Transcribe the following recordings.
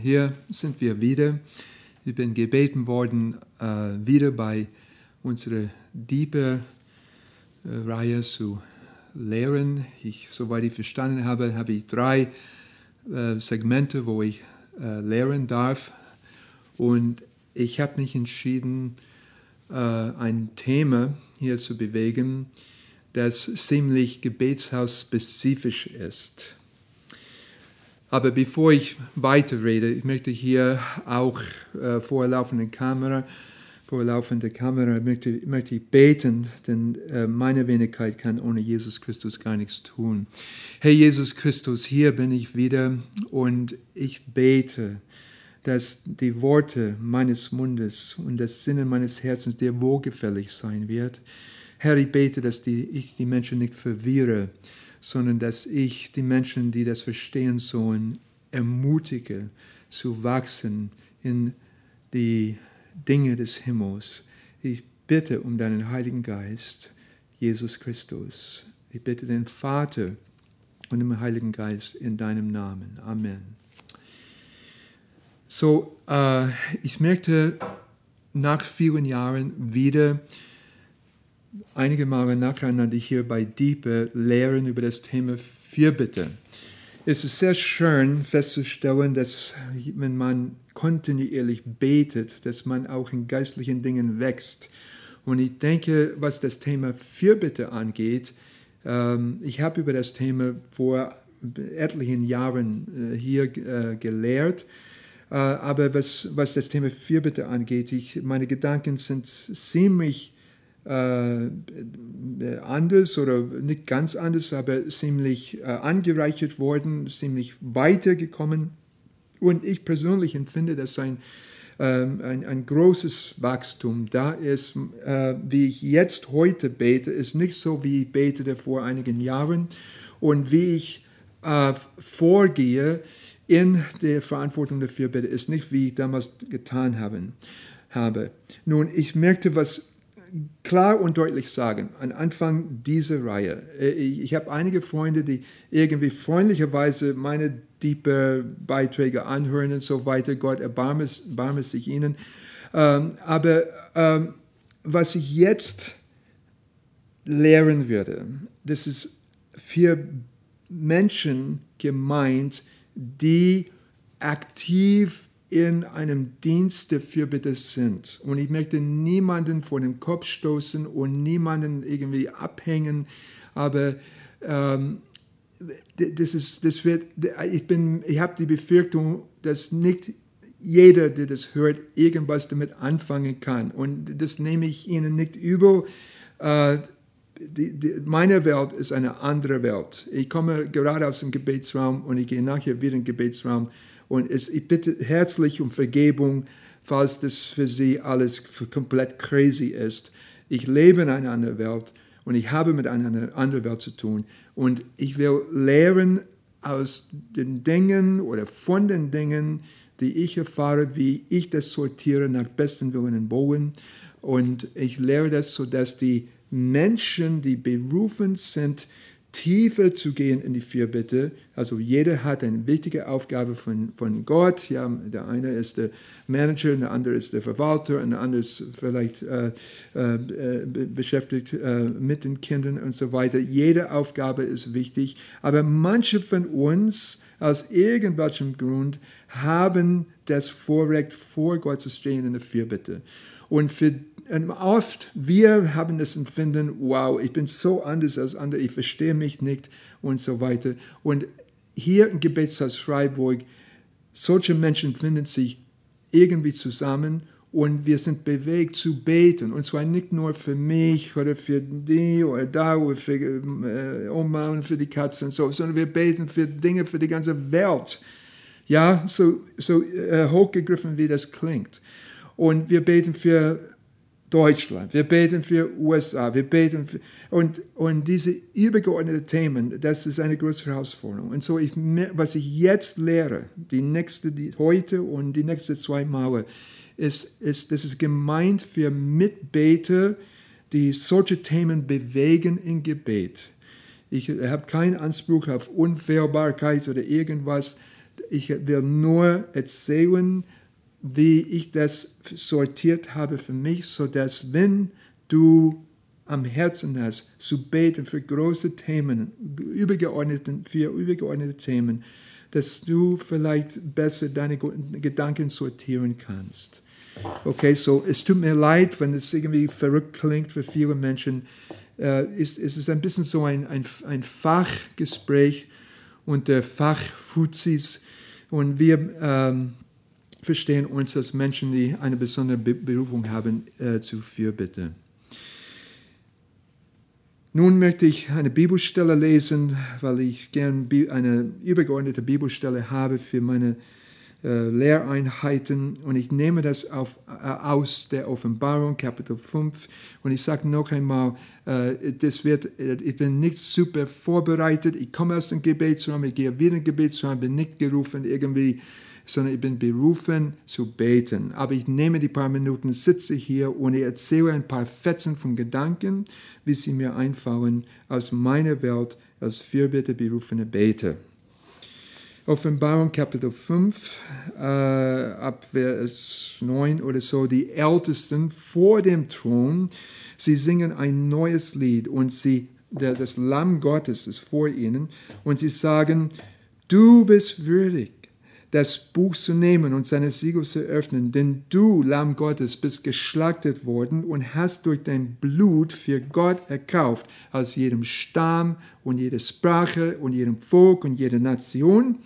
hier sind wir wieder. Ich bin gebeten worden, äh, wieder bei unserer Diebe-Reihe zu lehren. Ich, soweit ich verstanden habe, habe ich drei äh, Segmente, wo ich äh, lehren darf. Und ich habe mich entschieden, äh, ein Thema hier zu bewegen, das ziemlich gebetshaus-spezifisch ist. Aber bevor ich weiterrede, ich möchte hier auch äh, vor laufender Kamera, vor Kamera möchte, möchte ich beten, denn äh, meine Wenigkeit kann ohne Jesus Christus gar nichts tun. Herr Jesus Christus, hier bin ich wieder und ich bete, dass die Worte meines Mundes und das Sinnen meines Herzens dir wohlgefällig sein wird. Herr, ich bete, dass die, ich die Menschen nicht verwirre, sondern dass ich die Menschen, die das verstehen sollen, ermutige zu wachsen in die Dinge des Himmels. Ich bitte um deinen Heiligen Geist, Jesus Christus. Ich bitte den Vater und den Heiligen Geist in deinem Namen. Amen. So, äh, ich merkte nach vielen Jahren wieder, einige Male nacheinander hier bei Diepe lehren über das Thema Fürbitte. Es ist sehr schön festzustellen, dass wenn man kontinuierlich betet, dass man auch in geistlichen Dingen wächst. Und ich denke, was das Thema Fürbitte angeht, ähm, ich habe über das Thema vor etlichen Jahren äh, hier äh, gelehrt. Äh, aber was, was das Thema Fürbitte angeht, ich, meine Gedanken sind ziemlich äh, anders oder nicht ganz anders, aber ziemlich äh, angereichert worden, ziemlich weitergekommen. Und ich persönlich empfinde das ein, ähm, ein, ein großes Wachstum. Da ist, äh, wie ich jetzt heute bete, ist nicht so, wie ich betete vor einigen Jahren. Und wie ich äh, vorgehe in der Verantwortung dafür bete, ist nicht, wie ich damals getan haben, habe. Nun, ich merkte, was klar und deutlich sagen, am Anfang dieser Reihe, äh, ich habe einige Freunde, die irgendwie freundlicherweise meine tiefe Beiträge anhören und so weiter. Gott erbarme, erbarme sich ihnen. Ähm, aber ähm, was ich jetzt lehren würde, das ist für Menschen gemeint, die aktiv in einem Dienst der Fürbitte sind. Und ich möchte niemanden vor den Kopf stoßen und niemanden irgendwie abhängen, aber ähm, das ist, das wird, ich ich habe die Befürchtung, dass nicht jeder, der das hört, irgendwas damit anfangen kann. Und das nehme ich Ihnen nicht übel. Äh, meine Welt ist eine andere Welt. Ich komme gerade aus dem Gebetsraum und ich gehe nachher wieder in den Gebetsraum und es, ich bitte herzlich um Vergebung, falls das für Sie alles komplett crazy ist. Ich lebe in einer anderen Welt und ich habe mit einer anderen Welt zu tun. Und ich will lehren aus den Dingen oder von den Dingen, die ich erfahre, wie ich das sortiere nach besten Willen und Wollen. Und ich lehre das, sodass die Menschen, die berufen sind, tiefer zu gehen in die Fürbitte. Also jeder hat eine wichtige Aufgabe von, von Gott. Ja, der eine ist der Manager, der andere ist der Verwalter, und der andere ist vielleicht äh, äh, beschäftigt äh, mit den Kindern und so weiter. Jede Aufgabe ist wichtig, aber manche von uns aus irgendwelchem Grund haben das Vorrecht, vor Gott zu stehen in der Fürbitte. Und für und oft, wir haben das Empfinden, wow, ich bin so anders als andere, ich verstehe mich nicht und so weiter. Und hier im Gebetshaus Freiburg, solche Menschen finden sich irgendwie zusammen und wir sind bewegt zu beten. Und zwar nicht nur für mich oder für die oder da oder für äh, Oma und für die Katze und so, sondern wir beten für Dinge für die ganze Welt. Ja, so, so äh, hochgegriffen wie das klingt. Und wir beten für Deutschland, wir beten für USA, wir beten für, und, und diese übergeordneten Themen, das ist eine große Herausforderung. Und so, ich, was ich jetzt lehre, die nächste, die heute und die nächsten zwei Male, ist, ist, das ist gemeint für Mitbeter, die solche Themen bewegen im Gebet. Ich habe keinen Anspruch auf Unfehlbarkeit oder irgendwas. Ich will nur erzählen, wie ich das sortiert habe für mich, sodass wenn du am Herzen hast, zu beten für große Themen, übergeordnete, für übergeordnete Themen, dass du vielleicht besser deine Gedanken sortieren kannst. Okay, so es tut mir leid, wenn es irgendwie verrückt klingt für viele Menschen. Äh, ist, ist es ein bisschen so ein, ein, ein Fachgespräch unter Fachfuzis und wir ähm, verstehen uns als Menschen, die eine besondere Berufung haben, äh, zu Fürbitte. Nun möchte ich eine Bibelstelle lesen, weil ich gern eine übergeordnete Bibelstelle habe für meine äh, Lehreinheiten. Und ich nehme das auf, äh, aus der Offenbarung, Kapitel 5 und ich sage noch einmal, äh, das wird, äh, ich bin nicht super vorbereitet, ich komme aus dem Gebetsraum, ich gehe wieder in den Gebetsraum, bin nicht gerufen irgendwie sondern ich bin berufen zu beten. Aber ich nehme die paar Minuten, sitze hier und ich erzähle ein paar Fetzen von Gedanken, wie sie mir einfallen aus meiner Welt als Fürbitte berufene Beter. Offenbarung Kapitel 5, äh, ab Vers 9 oder so, die Ältesten vor dem Thron, sie singen ein neues Lied und sie, der, das Lamm Gottes ist vor ihnen und sie sagen, du bist würdig, das Buch zu nehmen und seine Siegel zu öffnen, denn du, Lamm Gottes, bist geschlachtet worden und hast durch dein Blut für Gott erkauft, aus jedem Stamm und jeder Sprache und jedem Volk und jeder Nation,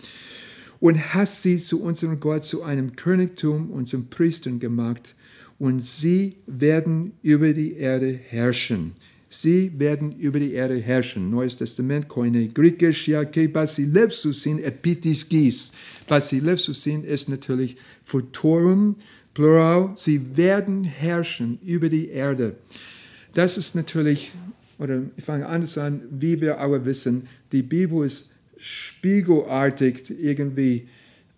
und hast sie zu unserem Gott, zu einem Königtum und zum Priestern gemacht, und sie werden über die Erde herrschen. Sie werden über die Erde herrschen. Neues Testament, Koine Griechisch, ja, ke basilevsusin epitis gis. Basilevsusin ist natürlich Futurum, Plural. Sie werden herrschen über die Erde. Das ist natürlich, oder ich fange anders an, wie wir alle wissen, die Bibel ist spiegelartig irgendwie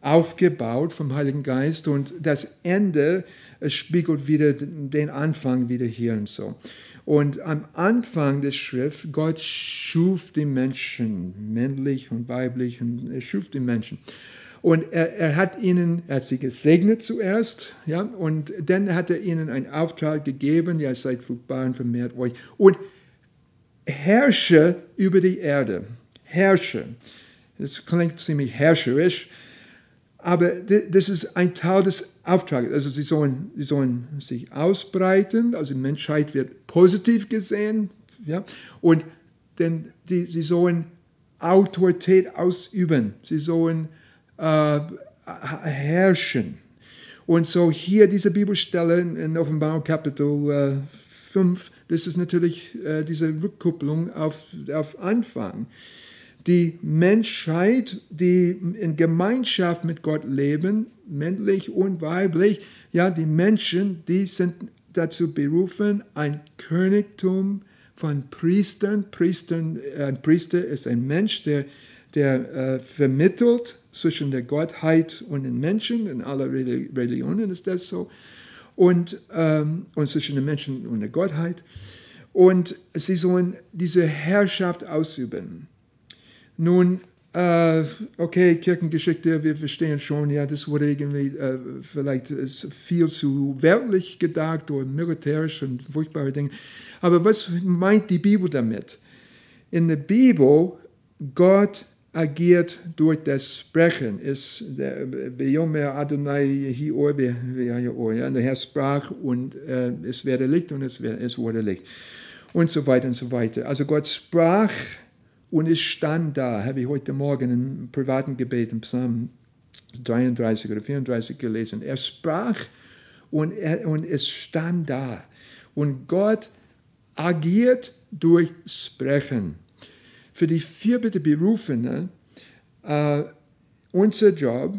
aufgebaut vom Heiligen Geist und das Ende spiegelt wieder den Anfang wieder hier und so. Und am Anfang der Schrift, Gott schuf die Menschen, männlich und weiblich, und er schuf die Menschen. Und er, er, hat ihnen, er hat sie gesegnet zuerst, ja, und dann hat er ihnen einen Auftrag gegeben, ja, seid fruchtbar und vermehrt euch. Und herrsche über die Erde. Herrsche. Das klingt ziemlich herrscherisch, aber das ist ein Teil des Auftrages. Also sie sollen, sie sollen sich ausbreiten, also die Menschheit wird positiv gesehen, ja, und denn die, sie sollen Autorität ausüben, sie sollen äh, herrschen. Und so hier diese Bibelstelle in Offenbarung Kapitel äh, 5, das ist natürlich äh, diese Rückkopplung auf, auf Anfang die Menschheit, die in Gemeinschaft mit Gott leben, männlich und weiblich, ja, die Menschen, die sind dazu berufen, ein Königtum von Priestern. Priestern ein Priester ist ein Mensch, der, der äh, vermittelt zwischen der Gottheit und den Menschen. In aller Religionen ist das so. Und, ähm, und zwischen den Menschen und der Gottheit. Und sie sollen diese Herrschaft ausüben. Nun, äh, okay, Kirchengeschichte, wir verstehen schon, ja, das wurde irgendwie äh, vielleicht viel zu weltlich gedacht oder militärisch und furchtbare Dinge. Aber was meint die Bibel damit? In der Bibel, Gott agiert durch das Sprechen. Der der Herr sprach und äh, es werde Licht und es, es wurde Licht. Und so weiter und so weiter. Also Gott sprach und es stand da, habe ich heute Morgen im privaten Gebet im Psalm 33 oder 34 gelesen. Er sprach und, er, und es stand da. Und Gott agiert durch Sprechen. Für die vierbitte Berufene, äh, unser Job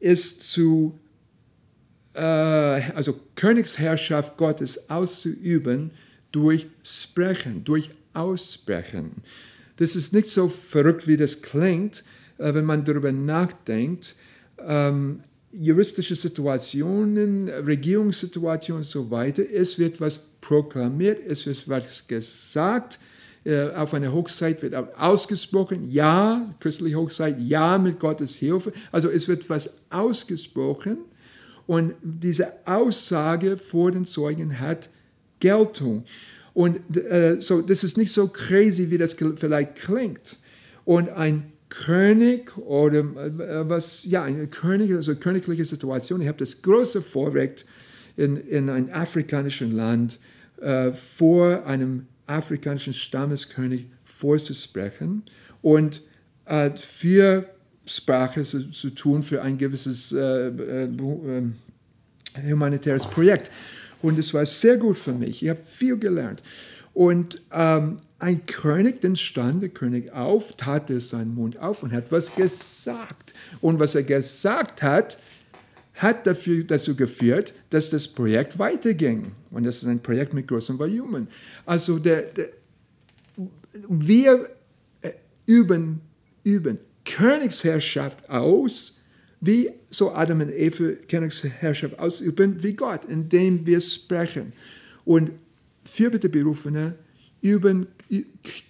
ist zu, äh, also Königsherrschaft Gottes auszuüben durch Sprechen, durch Aussprechen. Das ist nicht so verrückt, wie das klingt, äh, wenn man darüber nachdenkt. Ähm, juristische Situationen, Regierungssituationen und so weiter. Es wird was proklamiert, es wird was gesagt. äh, auf einer Hochzeit wird ausgesprochen, ja, christliche Hochzeit, ja, mit Gottes Hilfe. Also es wird was ausgesprochen und diese Aussage vor den Zeugen hat Geltung. Und äh, so, das ist nicht so crazy, wie das vielleicht klingt. Und ein König oder äh, was, ja, eine König, also königliche Situation. Ich habe das große Vorrecht, in, in einem afrikanischen Land äh, vor einem afrikanischen Stammeskönig vorzusprechen und äh, für Sprache zu, zu, tun für ein gewisses äh, äh, ähm, humanitäres Projekt. Und es war sehr gut für mich. Ich habe viel gelernt. Und ähm, ein König, dann stand der König auf, tat seinen Mund auf und hat was gesagt. Und was er gesagt hat, hat dafür, dazu geführt, dass das Projekt weiterging. Und das ist ein Projekt mit großem Volumen. Also der, der, wir äh, üben, üben Königsherrschaft aus, wie so Adam und Eva Königsherrschaft ausüben, wie Gott, indem wir sprechen. Und Fürbitte-Berufene üben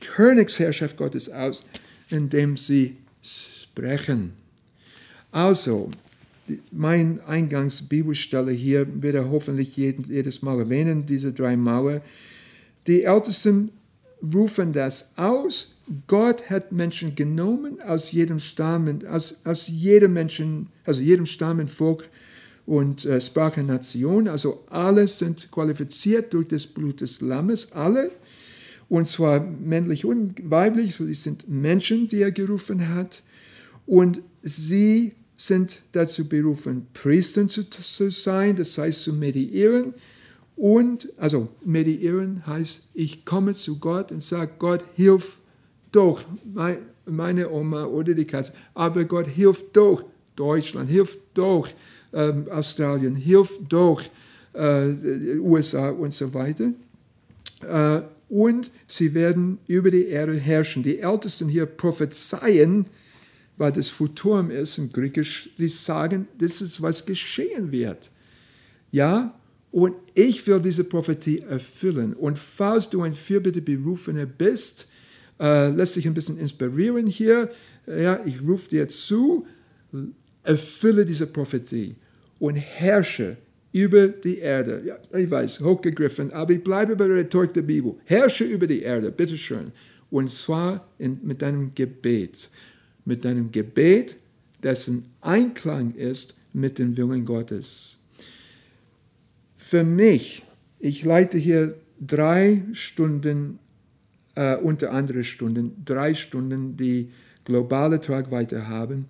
Königsherrschaft Gottes aus, indem sie sprechen. Also, mein Eingangsbibelstelle hier wird er hoffentlich jedes Mal erwähnen, diese drei Mauern. Die Ältesten rufen das aus. Gott hat Menschen genommen aus jedem Stamm, aus, aus jedem Menschen, also jedem Stamm Volk und äh, Sprache, Nation. Also alle sind qualifiziert durch das Blut des Lammes, alle. Und zwar männlich und weiblich, so die sind Menschen, die er gerufen hat. Und sie sind dazu berufen, Priester zu, zu sein, das heißt zu mediieren. Und, also mediieren heißt, ich komme zu Gott und sage, Gott, hilf doch, meine Oma oder die Katze, aber Gott, hilf doch Deutschland, hilf doch ähm, Australien, hilf doch äh, USA und so weiter. Äh, und sie werden über die Erde herrschen. Die Ältesten hier prophezeien, weil das Futurum ist im Griechisch, die sagen, das ist, was geschehen wird. Ja, und ich will diese Prophetie erfüllen. Und falls du ein Fürbitte-Berufener bist, äh, lässt dich ein bisschen inspirieren hier. Ja, ich rufe dir zu, erfülle diese Prophetie und herrsche über die Erde. Ja, ich weiß, hochgegriffen, aber ich bleibe bei der Rhetorik der Bibel. Herrsche über die Erde, bitteschön. Und zwar in, mit deinem Gebet mit deinem Gebet, dessen Einklang ist mit dem Willen Gottes. Für mich, ich leite hier drei Stunden, äh, unter andere Stunden, drei Stunden, die globale Tragweite haben.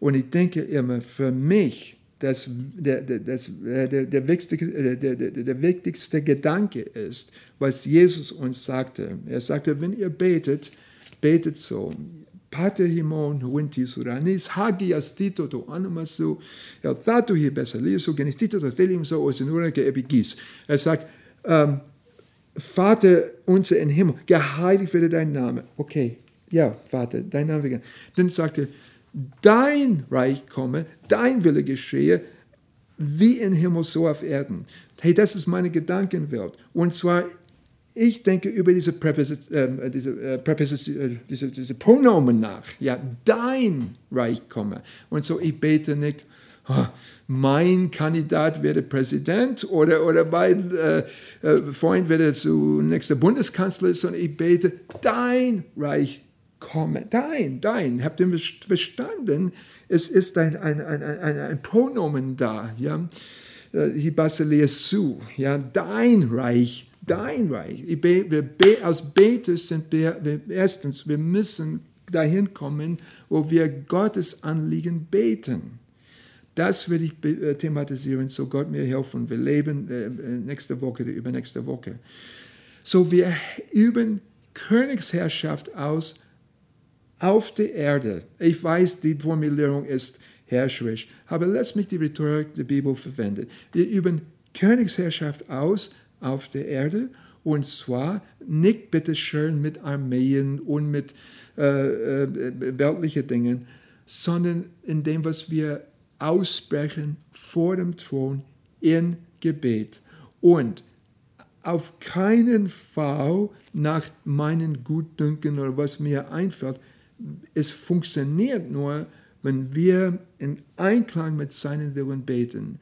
Und ich denke immer, für mich, das, der, das, äh, der, der, wichtigste, äh, der, der, der wichtigste Gedanke ist, was Jesus uns sagte. Er sagte, wenn ihr betet, betet so. Pater himon huentis uranis, hagias tito to animasu, el thatu hi besalisu, genistito to telim so osinura ke epigis. Er sagt, ähm, Vater unser in Himmel, geheiligt werde dein Name. Okay, ja, Vater, dein Name. Dann sagt er, dein Reich komme, dein Wille geschehe, wie in Himmel, so auf Erden. Hey, das ist meine Gedankenwelt. Und zwar ich denke über diese, Präposit äh, diese, äh, äh, diese, diese Pronomen nach. Ja, dein Reich komme. Und so, ich bete nicht, oh, mein Kandidat werde Präsident oder, oder mein äh, äh, Freund werde zu nächster Bundeskanzler, sondern ich bete, dein Reich komme. Dein, dein. Habt ihr verstanden? Es ist ein, ein, ein, ein, ein Pronomen da. Ja? Hibaselesu. Ja? Dein Reich dein Reich. Wir, als Beter sind wir, wir, erstens, wir müssen dahin kommen, wo wir Gottes Anliegen beten. Das will ich äh, thematisieren, so Gott mir helfen. Wir leben äh, nächste Woche oder übernächste Woche. So, wir üben Königsherrschaft aus auf der Erde. Ich weiß, die Formulierung ist herrscherisch, aber lass mich die Rhetorik der Bibel verwenden. Wir üben Königsherrschaft aus auf der Erde. Und zwar nicht bitteschön mit Armeen und mit äh, äh, weltlichen Dingen, sondern in dem, was wir aussprechen vor dem Thron in Gebet. Und auf keinen Fall nach meinen Gutdünken oder was mir einfällt. Es funktioniert nur, wenn wir in Einklang mit seinen Willen beten.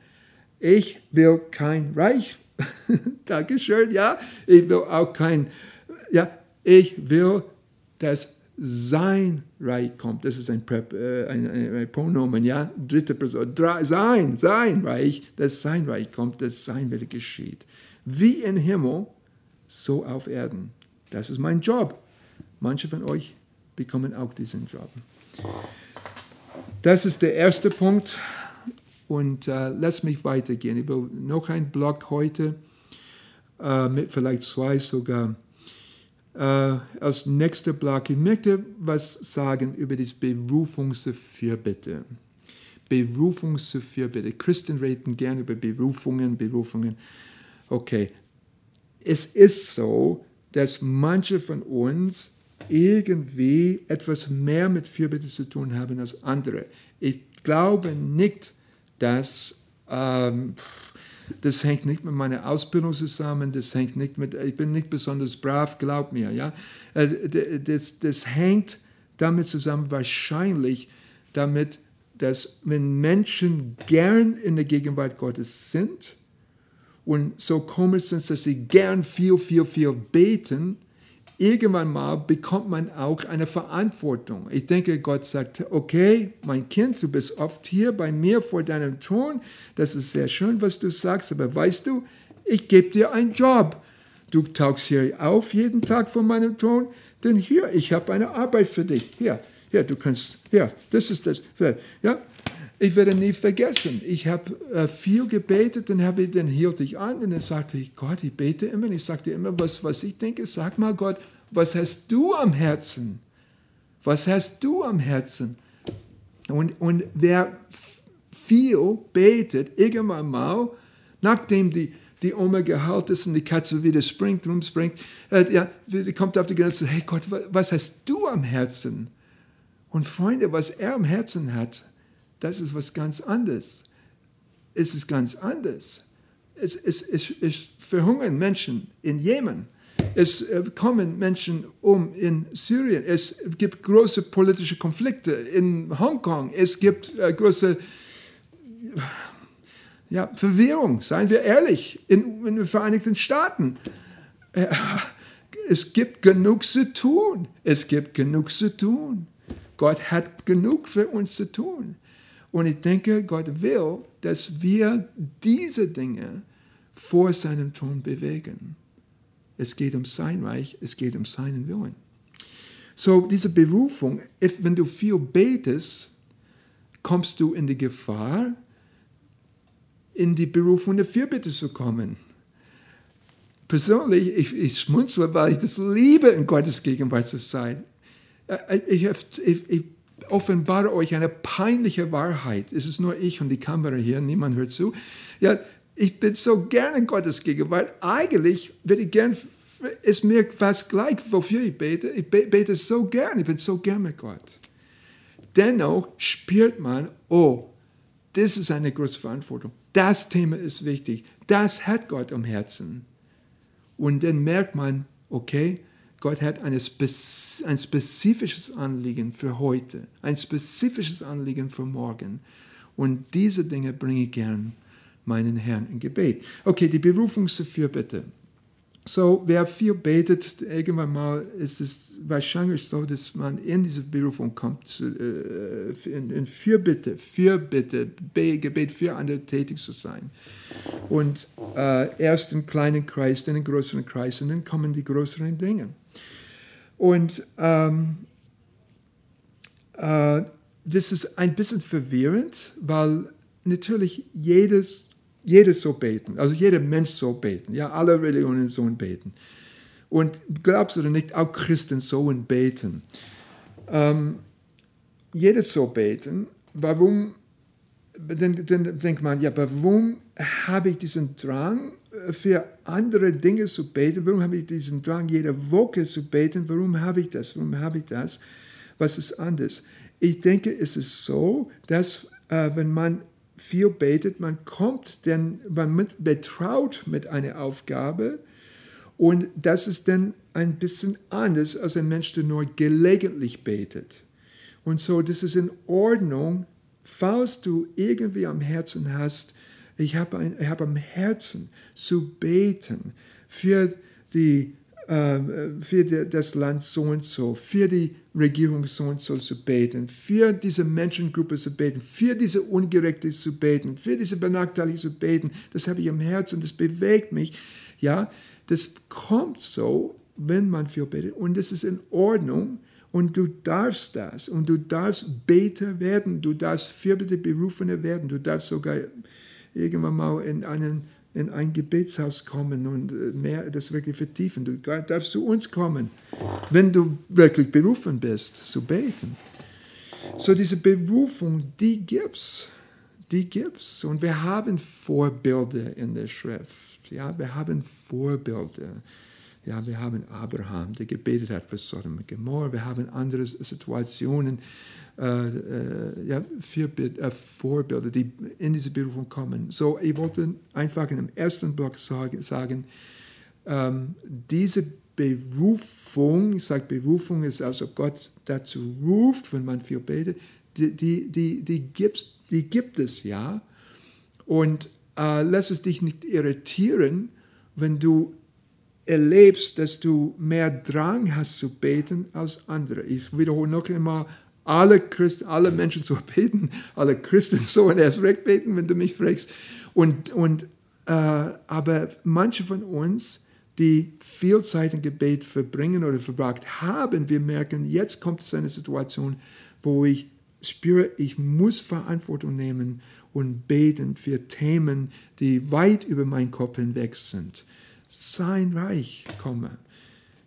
Ich will kein Reich. Dankeschön, ja. Ich will auch kein, ja, ich will, dass sein Reich kommt. Das ist ein, Prep, äh, ein, ein, ein, Pronomen, ja. Dritte Person. Sein, sein Reich, dass sein Reich kommt, dass sein Wille geschieht. Wie im Himmel, so auf Erden. Das ist mein Job. Manche von euch bekommen auch diesen Job. Das ist der erste Punkt. Und äh, lass mich weitergehen. Ich will noch einen Block heute, äh, mit vielleicht zwei sogar. Äh, als nächster Block, ich möchte was sagen über das Berufungsfürbitte. Berufungsfürbitte. Christen reden gerne über Berufungen, Berufungen. Okay, es ist so, dass manche von uns irgendwie etwas mehr mit Fürbitte zu tun haben als andere. Ich glaube nicht, dass ähm, das hängt nicht mit meiner Ausbildung zusammen, das hängt nicht mit, ich bin nicht besonders brav, glaub mir, ja. Äh, das, das hängt damit zusammen, wahrscheinlich damit, dass wenn Menschen gern in der Gegenwart Gottes sind und so komisch sind, dass sie gern viel, viel, viel beten, irgendwann mal bekommt man auch eine Verantwortung. Ich denke, Gott sagt, okay, mein Kind, du bist oft hier bei mir vor deinem Thron. Das ist sehr schön, was du sagst, aber weißt du, ich gebe dir einen Job. Du tauchst hier auf jeden Tag vor meinem Thron, denn hier, ich habe eine Arbeit für dich. Hier, hier, du kannst, hier, das ist das. Ja, ich werde nie vergessen, ich habe äh, viel gebetet und habe, dann hielt ich an und dann sagte ich, Gott, ich bete immer und ich sagte immer, was, was ich denke, sag mal Gott, was hast du am Herzen? Was hast du am Herzen? Und, und wer viel betet, irgendwann mal, nachdem die, die Oma geheilt ist und die Katze wieder springt, rumspringt, äh, ja, die kommt auf die Grenze, hey Gott, was hast du am Herzen? Und Freunde, was er am Herzen hat, das ist was ganz anderes. Es ist ganz anders. Es, es, es, es verhungern Menschen in Jemen. Es äh, kommen Menschen um in Syrien. Es gibt große politische Konflikte in Hongkong. Es gibt äh, große ja, Verwirrung, seien wir ehrlich, in, in den Vereinigten Staaten. Äh, es gibt genug zu tun. Es gibt genug zu tun. Gott hat genug für uns zu tun. Und ich denke, Gott will, dass wir diese Dinge vor seinem Thron bewegen. Es geht um sein Reich, es geht um seinen Willen. So, diese Berufung, wenn du viel betest, kommst du in die Gefahr, in die Berufung der Fürbitte zu kommen. Persönlich, ich, ich schmunzle, weil ich das liebe, in Gottes Gegenwart zu sein. Äh, ich, ich, ich offenbare euch eine peinliche Wahrheit. Es ist nur ich und die Kamera hier, niemand hört zu. Ja, ich bin so gerne in Gottes Gegenwart. Eigentlich würde ich gern, ist mir fast gleich, wofür ich bete. Ich bete so gern, ich bin so gern mit Gott. Dennoch spürt man, oh, das ist eine große Verantwortung. Das Thema ist wichtig. Das hat Gott am Herzen. Und dann merkt man, okay, Gott hat ein spezifisches Anliegen für heute, ein spezifisches Anliegen für morgen. Und diese Dinge bringe ich gern meinen Herrn in Gebet. Okay, die Berufungsfürbitte. So, wer viel betet, irgendwann mal ist es wahrscheinlich so, dass man in diese Berufung kommt, äh, in Fürbitte, Fürbitte, Gebet für andere tätig zu sein. Und äh, erst im kleinen Kreis, dann im größeren Kreis und dann kommen die größeren Dinge. Und ähm, äh, das ist ein bisschen verwirrend, weil natürlich jedes jedes so beten, also jeder Mensch so beten, ja, alle Religionen so beten. Und glaubst du oder nicht, auch Christen so beten. Ähm, jedes so beten, warum, dann, dann denkt man, ja, warum habe ich diesen Drang, äh, für andere Dinge zu beten? Warum habe ich diesen Drang, jede Woche zu beten? Warum habe ich das? Warum habe ich das? Was ist anders? Ich denke, es ist so, dass äh, wenn man viel betet, man kommt, denn man mit, betraut mit einer Aufgabe Und das ist dann ein bisschen anders als ein Mensch, der nur gelegentlich betet. Und so, das ist in Ordnung, falls du irgendwie am Herzen hast, ich habe hab am Herzen zu beten für, die, äh, für die, das Land so und so, für die Regierung so und so zu beten, für diese Menschengruppe zu beten, für diese Ungerechte zu beten, für diese Benachteiligte zu beten. Das habe ich am Herzen, das bewegt mich. Ja, das kommt so, wenn man viel betet und das ist in Ordnung. Und du darfst das und du darfst Beter werden, du darfst Fürbitte Berufene werden, du darfst sogar irgendwann mal in, einen, in ein Gebetshaus kommen und äh, mehr das wirklich vertiefen. Du darfst zu uns kommen, wenn du wirklich berufen bist, zu beten. So diese Berufung, die gibt's, die gibt's. Und wir haben Vorbilder in der Schrift. Ja, wir haben Vorbilder. Ja, wir haben Abraham, der gebetet hat für Sodom und Gomorra. Wir haben andere Situationen, äh, äh, ja, äh, Vorbilder, die in diese Berufung kommen. So, ich wollte einfach in dem ersten Block sagen, sagen ähm, diese Berufung, ich sage Berufung ist, als ob Gott dazu ruft, wenn man viel betet, die, die, die, die, gibt's, die gibt es ja. Und äh, lass es dich nicht irritieren, wenn du erlebst, dass du mehr Drang hast zu beten als andere. Ich wiederhole noch einmal, alle Christen, alle Menschen so beten, alle Christen sollen erst recht beten, wenn du mich fragst. Und, und, äh, aber manche von uns, die viel Zeit im Gebet verbringen oder verbracht haben, wir merken, jetzt kommt es eine Situation, wo ich spüre, ich muss Verantwortung nehmen und beten für Themen, die weit über meinen Kopf hinweg sind sein Reich komme.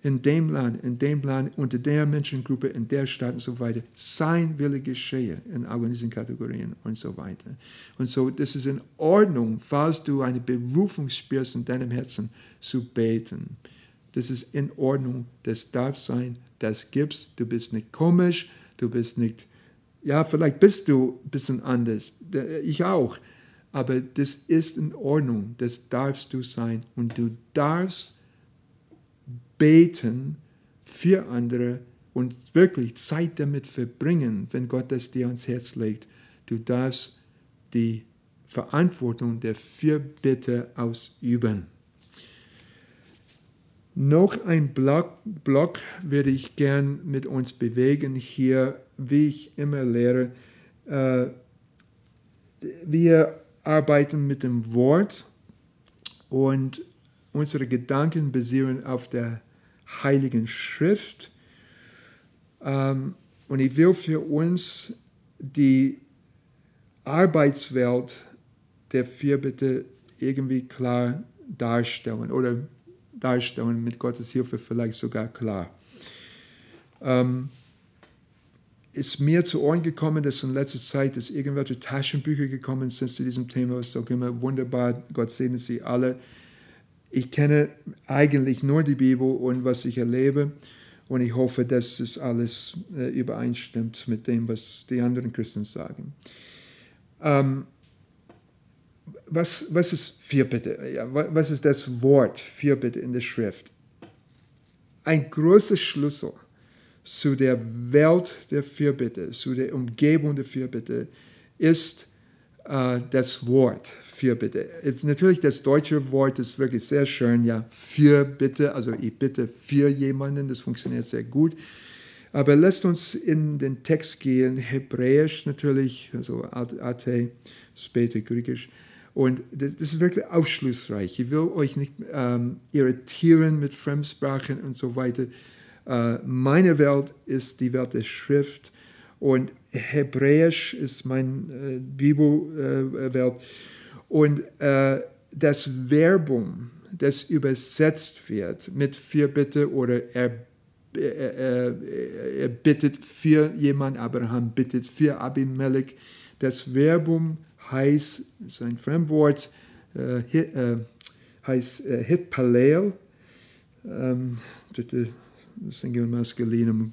In dem Land, in dem Land, unter der Menschengruppe, in der Stadt und so weiter. Sein Wille geschehe in all diesen Kategorien und so weiter. Und so, das ist in Ordnung, falls du eine Berufung spürst in deinem Herzen, zu beten. Das ist in Ordnung, das darf sein, das gibt's. Du bist nicht komisch, du bist nicht, ja, vielleicht bist du ein bisschen anders. Ich auch. Aber das ist in Ordnung, das darfst du sein und du darfst beten für andere und wirklich Zeit damit verbringen, wenn Gott das dir ans Herz legt. Du darfst die Verantwortung der Fürbitte ausüben. Noch ein Block, Block würde ich gern mit uns bewegen hier, wie ich immer lehre. Äh, wir arbeiten mit dem Wort und unsere Gedanken basieren auf der Heiligen Schrift. Ähm, und ich will für uns die Arbeitswelt der Vierbitte irgendwie klar darstellen oder darstellen mit Gottes Hilfe vielleicht sogar klar. Ähm, ist mir zu Ohren gekommen, dass in letzter Zeit dass irgendwelche Taschenbücher gekommen sind zu diesem Thema, was auch immer wunderbar, Gott segne sie alle. Ich kenne eigentlich nur die Bibel und was ich erlebe und ich hoffe, dass es alles äh, übereinstimmt mit dem, was die anderen Christen sagen. Ähm, was, was ist Vierbitte? Ja, was ist das Wort Vierbitte in der Schrift? Ein großer Schlüssel zu der Welt der Fürbitte, zu der Umgebung der Fürbitte, ist äh, das Wort Fürbitte. Natürlich, das deutsche Wort ist wirklich sehr schön, ja, Fürbitte, also ich bitte für jemanden, das funktioniert sehr gut. Aber lasst uns in den Text gehen, Hebräisch natürlich, also Ate, später Griechisch. Und das, das, ist wirklich aufschlussreich. Ich will euch nicht ähm, irritieren mit Fremdsprachen und so weiter. Äh, meine Welt ist die Welt der Schrift und Hebräisch ist meine äh, Bibelwelt. und äh, das Verbum, das übersetzt wird mit Fürbitte oder er, er, bittet für jemand, Abraham bittet für Abimelech. Das Verbum heißt, ist ein Fremdwort, äh, heißt äh, Hitpalel. Ähm, Singular Masculinum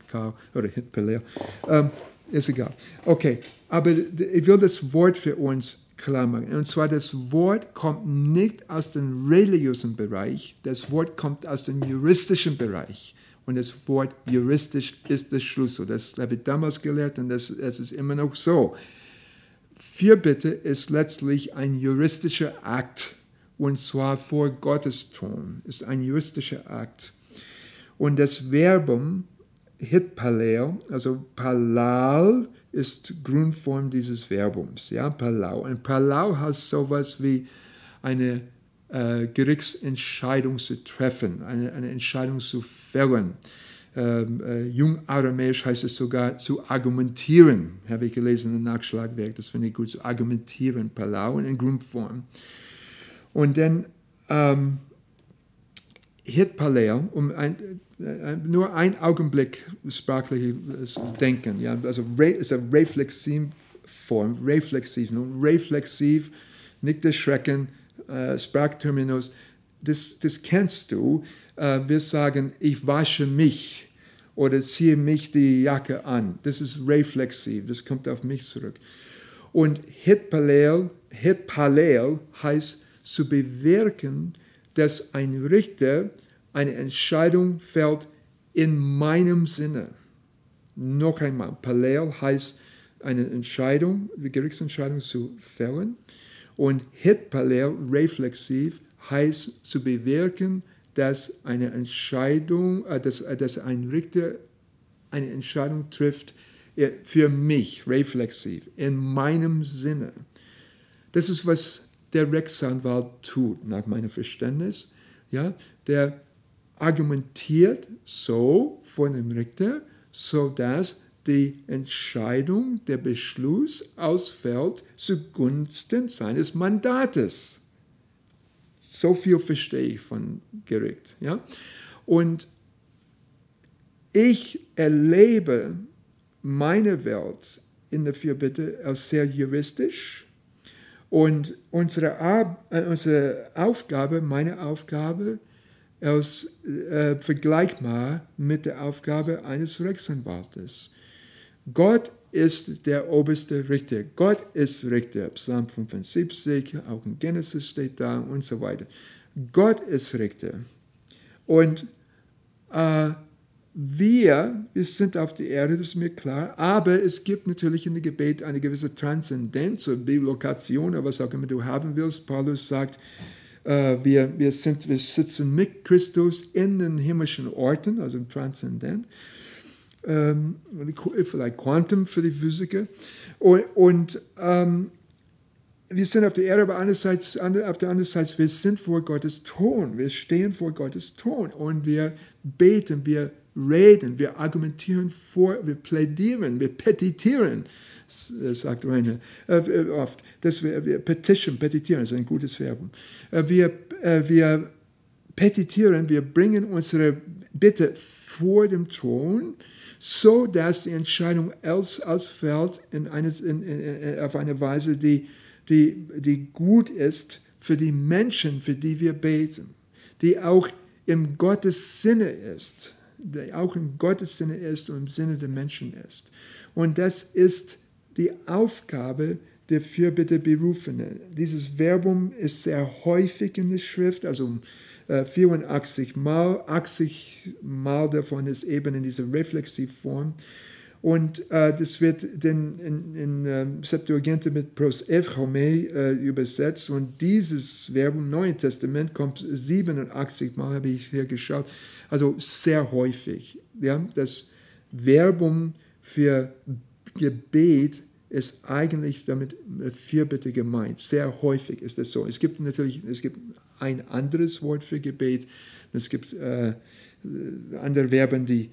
oder Hitpalel. Ähm, ist egal. Okay, aber ich will das Wort für uns klar machen. Und zwar, das Wort kommt nicht aus dem religiösen Bereich, das Wort kommt aus dem juristischen Bereich. Und das Wort juristisch ist der Schlüssel. Das habe ich damals gelehrt und das, das ist immer noch so. Fürbitte ist letztlich ein juristischer Akt und zwar vor Gottes Ton. Ist ein juristischer Akt. Und das Verbum Hitpaleo, also Palal ist Grundform dieses Verbums, ja, Palau. Und Palau heißt sowas wie eine äh, Gerichtsentscheidung zu treffen, eine, eine Entscheidung zu fällen. Ähm, äh, Jungaramäisch heißt es sogar zu argumentieren, habe ich gelesen im Nachschlagwerk, das finde ich gut, zu argumentieren, Palau in Grundform. Und dann ähm, Hitpaleo, um ein, nur ein Augenblick sprachliches Denken. Ja? Also re, ist eine Reflexivform, reflexiv. Nun, reflexiv, nicht erschrecken, äh, Sprachterminus, das, das kennst du. Äh, wir sagen, ich wasche mich oder ziehe mich die Jacke an. Das ist reflexiv, das kommt auf mich zurück. Und Hitpaleo, Hitpaleo heißt zu bewirken, dass ein Richter eine Entscheidung fällt in meinem Sinne. Noch einmal, Paleo heißt eine Entscheidung, die Gerichtsentscheidung zu fällen. Und Hit Paleo, reflexiv, heißt zu bewirken, dass eine Entscheidung, äh, dass, äh, dass ein Richter eine Entscheidung trifft äh, für mich, reflexiv, in meinem Sinne. Das ist, was der Rechtsanwalt tut, nach meinem Verständnis. Ja, der argumentiert so vor dem Richter, sodass die Entscheidung, der Beschluss ausfällt zugunsten seines Mandates. So viel verstehe ich von Gericht. Ja? Und ich erlebe meine Welt in der Fürbitte als sehr juristisch. Und unsere, äh, unsere Aufgabe, meine Aufgabe, als äh, vergleichbar mit der Aufgabe eines Rechtsanwaltes. Gott ist der oberste Richter. Gott ist Richter. Psalm 75, auch in Genesis steht da und so weiter. Gott ist Richter. Und äh, wir, wir sind auf der Erde, das ist mir klar, aber es gibt natürlich in dem Gebet eine gewisse Transzendenz oder Bilokation, oder was auch immer du haben willst. Paulus sagt, wir, wir, sind, wir sitzen mit Christus in den himmlischen Orten, also im Transzendent. Ähm, vielleicht Quantum für die Physiker. Und, und ähm, wir sind auf der Erde, aber andererseits, auf der anderen Seite, wir sind vor Gottes Thron. Wir stehen vor Gottes Thron und wir beten, wir reden, wir argumentieren vor, wir plädieren, wir petitieren sagt Rainer äh, äh, oft, dass wir, wir petition, petitieren ist ein gutes Verb. Äh, wir, wir petitieren, wir bringen unsere Bitte vor dem Thron, so dass die Entscheidung aus, ausfällt in eine, in, in, auf eine Weise, die, die, die gut ist für die Menschen, für die wir beten, die auch im Gottes Sinne ist, die auch im Gottes Sinne ist und im Sinne der Menschen ist. Und das ist die Aufgabe der Fürbitte-Berufene. Dieses Verbum ist sehr häufig in der Schrift, also 84 äh, Mal, 80 Mal davon ist eben in dieser Reflexivform. Und äh, das wird dann in, in äh, Septuaginta mit pros evchome äh, übersetzt. Und dieses Verb im Neuen Testament kommt 87 Mal, habe ich hier geschaut. Also sehr häufig. Ja? Das Verbum für Gebet ist eigentlich damit Fürbitte gemeint. Sehr häufig ist es so. Es gibt natürlich es gibt ein anderes Wort für Gebet. Es gibt äh, andere Verben, die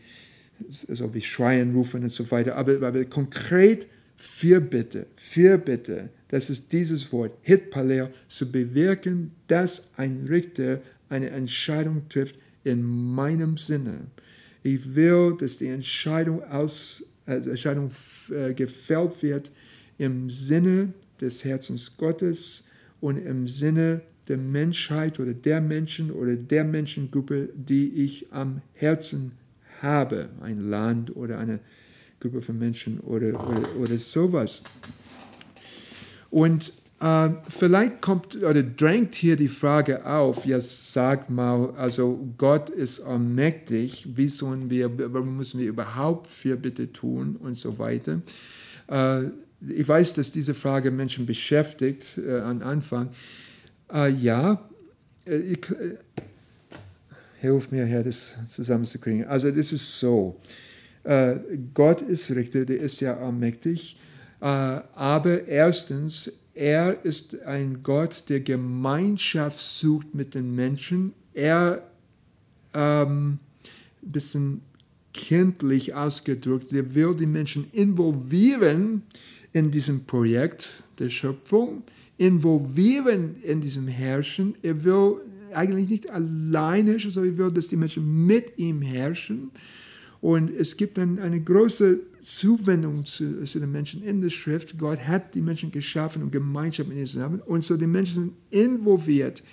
so wie schreien, rufen und so weiter. Aber, aber konkret Fürbitte, Fürbitte, das ist dieses Wort, Hitpaleo, zu bewirken, dass ein Richter eine Entscheidung trifft in meinem Sinne. Ich will, dass die Entscheidung aus Entscheidung äh, gefällt wird im Sinne des Herzens Gottes und im Sinne der Menschheit oder der Menschen oder der Menschengruppe, die ich am Herzen habe, ein Land oder eine Gruppe von Menschen oder, oder, oder sowas. Und äh, vielleicht kommt oder drängt hier die Frage auf, ja, sag mal, also Gott ist allmächtig, wie sollen wir, warum müssen wir überhaupt Fürbitte tun und so weiter. Äh, ich weiß, dass diese Frage Menschen beschäftigt äh, am Anfang. Ja, ich, hilf mir, Herr, das zusammenzukriegen. Also das ist so, Gott ist Richter, der ist ja allmächtig, aber erstens, er ist ein Gott, der Gemeinschaft sucht mit den Menschen. Er, ähm, ein bisschen kindlich ausgedrückt, der will die Menschen involvieren in diesem Projekt der Schöpfung, involvieren in diesem Herrschen. Er will eigentlich nicht alleine herrschen, sondern er will, dass die Menschen mit ihm herrschen. Und es gibt dann eine große Zuwendung zu, zu, den Menschen in der Schrift. Gott hat die Menschen geschaffen und Gemeinschaft mit ihnen zusammen. Und so die Menschen sind involviert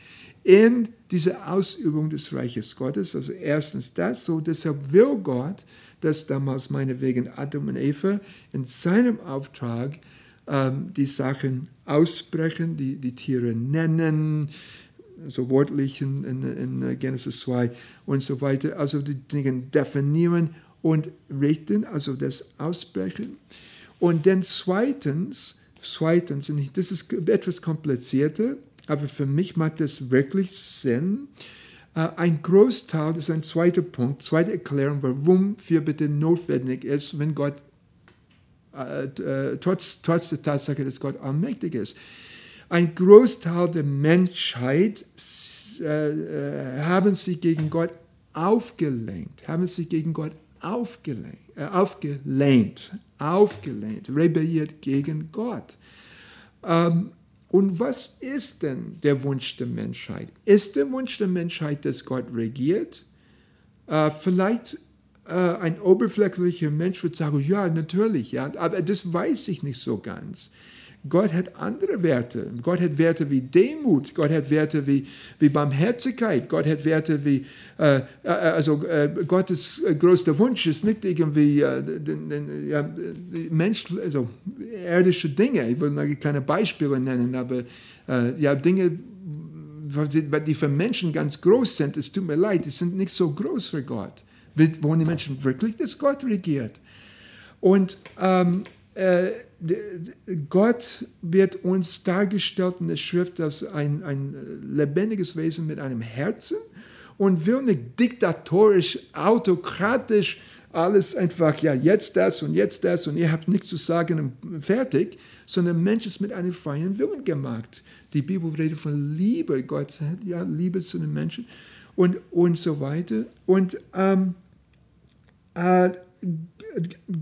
in diese Ausübung des Reiches Gottes. Also erstens das, so deshalb will Gott, dass damals meinetwegen Adam und Eva in seinem Auftrag ähm, die Sachen aussprechen, die, die Tiere nennen, so wortlich in, in, in Genesis 2 und so weiter, also die Dinge definieren und richten, also das Aussprechen. Und dann zweitens, zweitens, und das ist etwas komplizierter, aber für mich macht das wirklich Sinn. Äh, ein Großteil, das ist ein zweiter Punkt, zweite Erklärung, warum Fürbitte notwendig ist, wenn Gott, äh, äh, trotz, trotz der Tatsache, dass Gott allmächtig ist. Ein Großteil der Menschheit äh, äh, haben sich gegen Gott aufgelenkt, haben sich gegen Gott aufgelenkt, äh, aufgelehnt, aufgelehnt, rebelliert gegen Gott. Ähm, und was ist denn der Wunsch der Menschheit? Ist der Wunsch der Menschheit, dass Gott regiert? Äh, vielleicht äh, ein oberflächlicher Mensch wird sagen, ja, natürlich, ja, aber das weiß ich nicht so ganz. Gott hat andere Werte. Gott hat Werte wie Demut. Gott hat Werte wie, wie Barmherzigkeit. Gott hat Werte wie, äh, äh also äh, Gottes äh, größter Wunsch ist nicht irgendwie äh, den, den, ja, Mensch, also irdische Dinge. Ich will keine Beispiele nennen, aber äh, ja, Dinge, die für Menschen ganz groß sind, es tut mir leid, die sind nicht so groß für Gott. Wollen die Menschen wirklich, dass Gott regiert? Und ähm, äh, Gott wird uns dargestellt in der Schrift als ein, ein lebendiges Wesen mit einem Herzen und will nicht diktatorisch, autokratisch alles einfach, ja, jetzt das und jetzt das und ihr habt nichts zu sagen und fertig, sondern Mensch ist mit einem freien Willen gemacht. Die Bibel redet von Liebe, Gott hat ja Liebe zu den Menschen und, und so weiter. Und ähm, äh,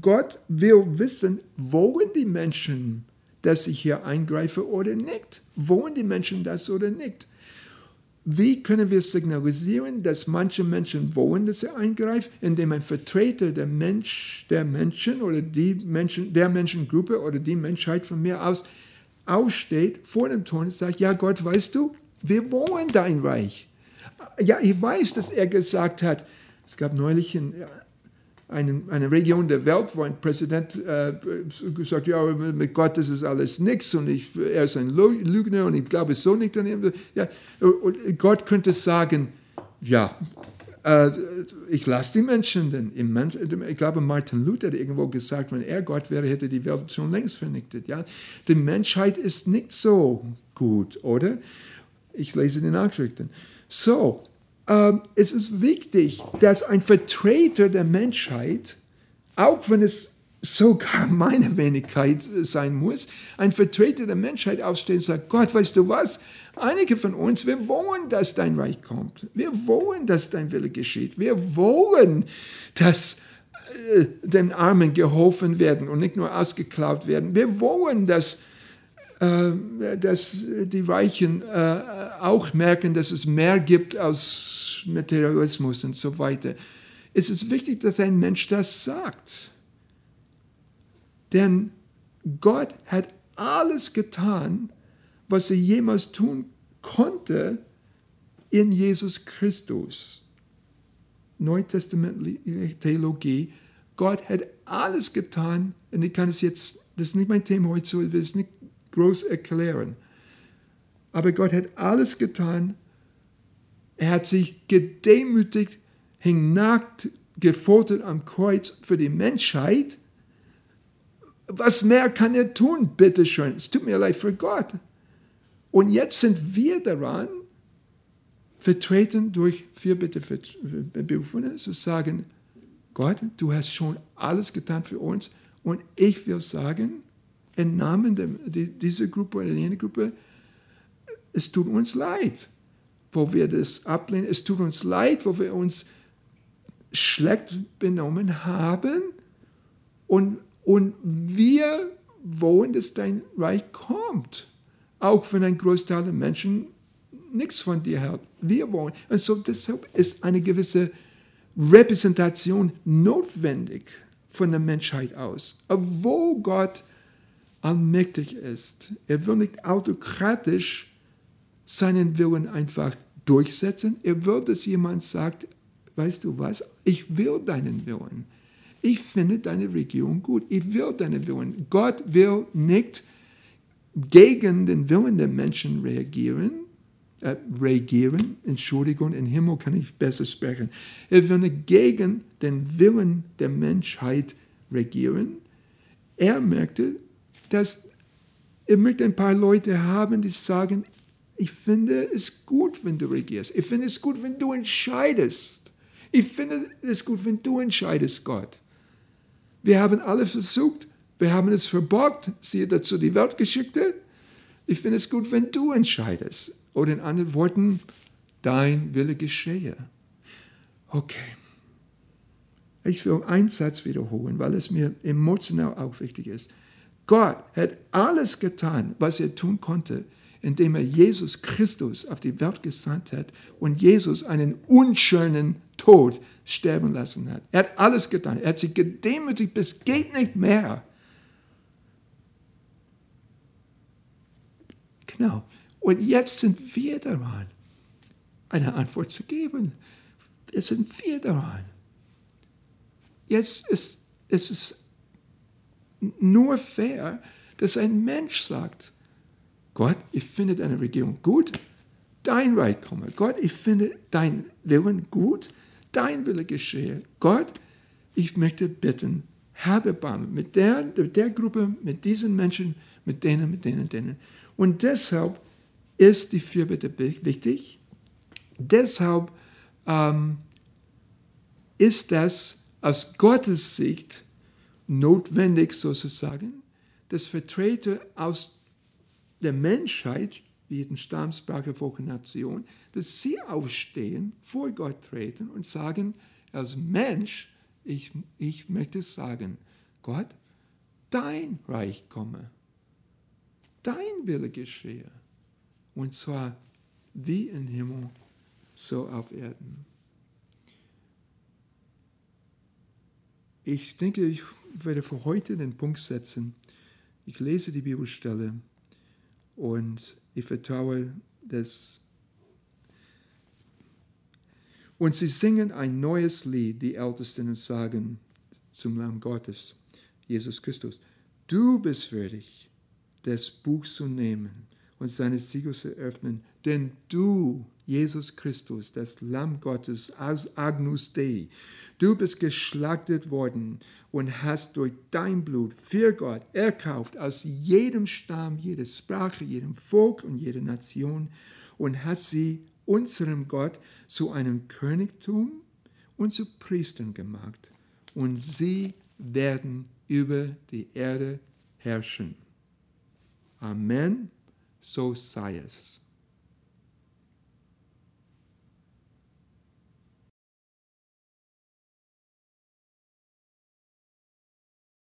Gott will wissen, wollen die Menschen, dass ich hier eingreife oder nicht? Wollen die Menschen das oder nicht? Wie können wir signalisieren, dass manche Menschen wollen, dass er eingreift, indem ein Vertreter der Mensch, der Menschen oder die Menschen, der Menschengruppe oder die Menschheit von mir aus aussteht vor dem Thron und sagt, ja Gott, weißt du, wir wollen dein Reich. Ja, ich weiß, dass er gesagt hat, es gab neulich ein, eine, eine Region der Welt, wo ein Präsident äh, gesagt ja, mit Gott ist es alles nichts und ich, er ist ein Lügner und ich glaube so nicht an ihm. Ja, und Gott könnte sagen, ja, äh, ich lasse die Menschen denn. Ich glaube, Martin Luther hat irgendwo gesagt, wenn er Gott wäre, hätte die Welt schon längst vernichtet. Ja? Die Menschheit ist nicht so gut, oder? Ich lese die Nachrichten. So, es ist wichtig, dass ein Vertreter der Menschheit, auch wenn es sogar meine Wenigkeit sein muss, ein Vertreter der Menschheit aufsteht und sagt, Gott, weißt du was? Einige von uns, wir wollen, dass dein Reich kommt. Wir wollen, dass dein Wille geschieht. Wir wollen, dass äh, den Armen geholfen werden und nicht nur ausgeklaut werden. Wir wollen, dass äh, dass die Reichen äh, auch merken, dass es mehr gibt als Materialismus und so weiter. Es ist wichtig, dass ein Mensch das sagt. Denn Gott hat alles getan, was er jemals tun konnte in Jesus Christus. Neutestamentliche Theologie. Gott hat alles getan, und ich kann es jetzt, das ist nicht mein Thema heute, ich will es nicht groß erklären. Aber Gott hat alles getan. Er hat sich gedemütigt, hing nackt, gefoltert am Kreuz für die Menschheit. Was mehr kann er tun, bitteschön? Es tut mir leid für Gott. Und jetzt sind wir daran, vertreten durch vier Berufene, zu sagen, Gott, du hast schon alles getan für uns und ich will sagen, im Namen der, dieser Gruppe oder jener Gruppe, es tut uns leid, wo wir das ablehnen. Es tut uns leid, wo wir uns schlecht benommen haben und, und wir wollen, dass dein Reich kommt. Auch wenn ein Großteil der Menschen nichts von dir hält. Wir wollen. Und so deshalb ist eine gewisse Repräsentation notwendig von der Menschheit aus. Obwohl Gott allmächtig ist, er will nicht autokratisch seinen Willen einfach durchsetzen. Er will, dass jemand sagt, weißt du was, ich will deinen Willen. Ich finde deine Regierung gut. Ich will deinen Willen. Gott will nicht gegen den Willen der Menschen reagieren, äh, regieren, Entschuldigung, im Himmel kann ich besser sprechen. Er will nicht gegen den Willen der Menschheit regieren. Er merkte, dass er möchte ein paar Leute haben, die sagen, ich finde es gut, wenn du regierst. Ich finde es gut, wenn du entscheidest. Ich finde es gut, wenn du entscheidest, Gott. Wir haben alle versucht, wir haben es verborgt, siehe dazu die Weltgeschichte. Ich finde es gut, wenn du entscheidest. Oder in anderen Worten, dein Wille geschehe. Okay. Ich will einen Satz wiederholen, weil es mir emotional auch wichtig ist. Gott hat alles getan, was er tun konnte, indem er Jesus Christus auf die Welt gesandt hat und Jesus einen unschönen Tod sterben lassen hat. Er hat alles getan. Er hat sich gedemütigt bis geht nicht mehr. Genau. Und jetzt sind wir daran, eine Antwort zu geben. Jetzt sind wir daran. Jetzt ist, ist es nur fair, dass ein Mensch sagt, Gott, ich finde deine Regierung gut, dein Reich komme. Gott, ich finde dein Willen gut, dein Wille geschehe. Gott, ich möchte bitten, habe Barmen mit der, mit der Gruppe, mit diesen Menschen, mit denen, mit denen, denen. Und deshalb ist die Fürbitte wichtig. Deshalb ähm, ist das aus Gottes Sicht notwendig sozusagen, dass Vertreter aus der Menschheit, wie jeden Stamm, Sprache, Volk Nation, dass sie aufstehen, vor Gott treten und sagen, als Mensch, ich, ich möchte sagen, Gott, dein Reich komme, dein Wille geschehe. Und zwar wie im Himmel, so auf Erden. Ich denke, ich werde für heute den Punkt setzen. Ich lese die Bibelstelle und ich vertraue, dass. Und sie singen ein neues Lied, die Ältesten, und sagen zum Lamm Gottes, Jesus Christus, du bist würdig, das Buch zu nehmen und seine Siegel zu öffnen, denn du, Jesus Christus, das Lamm Gottes, als Agnus Dei, du bist geschlachtet worden und hast durch dein Blut für Gott erkauft aus jedem Stamm, jeder Sprache, jedem Volk und jeder Nation und hast sie unserem Gott zu einem Königtum und zu Priestern gemacht. Und sie werden über die Erde herrschen. Amen. So sei es.